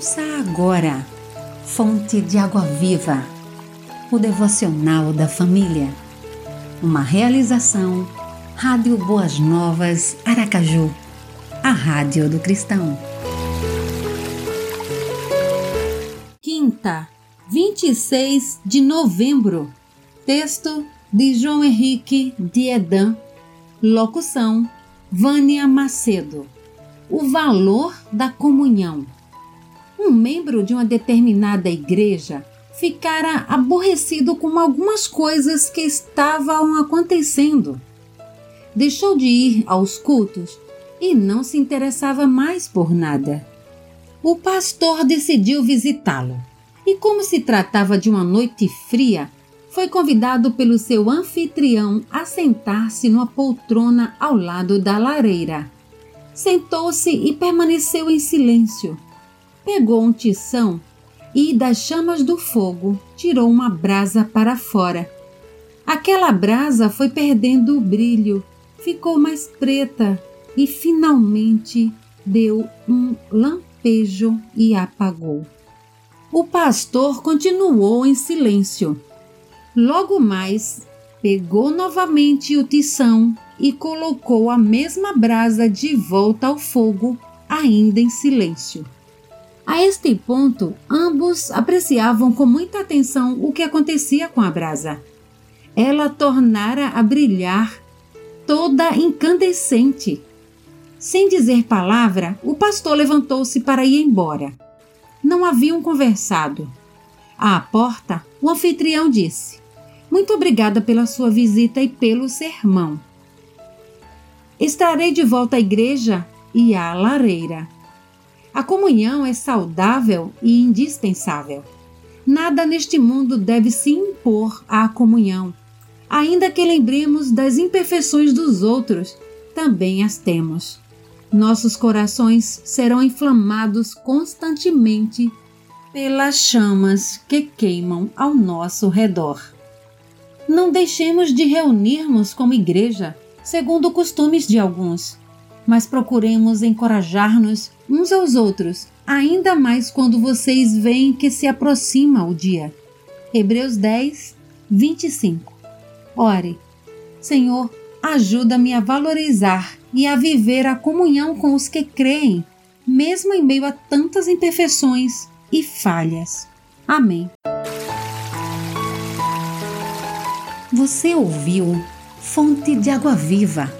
Ouça agora, Fonte de Água Viva, o devocional da família. Uma realização, Rádio Boas Novas, Aracaju, a Rádio do Cristão. Quinta, 26 de novembro. Texto de João Henrique Diedan. Locução: Vânia Macedo. O valor da comunhão um membro de uma determinada igreja ficara aborrecido com algumas coisas que estavam acontecendo. Deixou de ir aos cultos e não se interessava mais por nada. O pastor decidiu visitá-lo e, como se tratava de uma noite fria, foi convidado pelo seu anfitrião a sentar-se numa poltrona ao lado da lareira. Sentou-se e permaneceu em silêncio pegou um tição e, das chamas do fogo, tirou uma brasa para fora. Aquela brasa foi perdendo o brilho, ficou mais preta e finalmente deu um lampejo e apagou. O pastor continuou em silêncio. Logo mais, pegou novamente o tição e colocou a mesma brasa de volta ao fogo, ainda em silêncio. A este ponto, ambos apreciavam com muita atenção o que acontecia com a brasa. Ela tornara a brilhar, toda incandescente. Sem dizer palavra, o pastor levantou-se para ir embora. Não haviam conversado. À porta, o anfitrião disse: Muito obrigada pela sua visita e pelo sermão. Estarei de volta à igreja e à lareira. A comunhão é saudável e indispensável. Nada neste mundo deve se impor à comunhão. Ainda que lembremos das imperfeições dos outros, também as temos. Nossos corações serão inflamados constantemente pelas chamas que queimam ao nosso redor. Não deixemos de reunirmos como igreja, segundo costumes de alguns mas procuremos encorajar-nos uns aos outros, ainda mais quando vocês veem que se aproxima o dia. Hebreus 10, 25. Ore, Senhor, ajuda-me a valorizar e a viver a comunhão com os que creem, mesmo em meio a tantas imperfeições e falhas. Amém. Você ouviu Fonte de Água Viva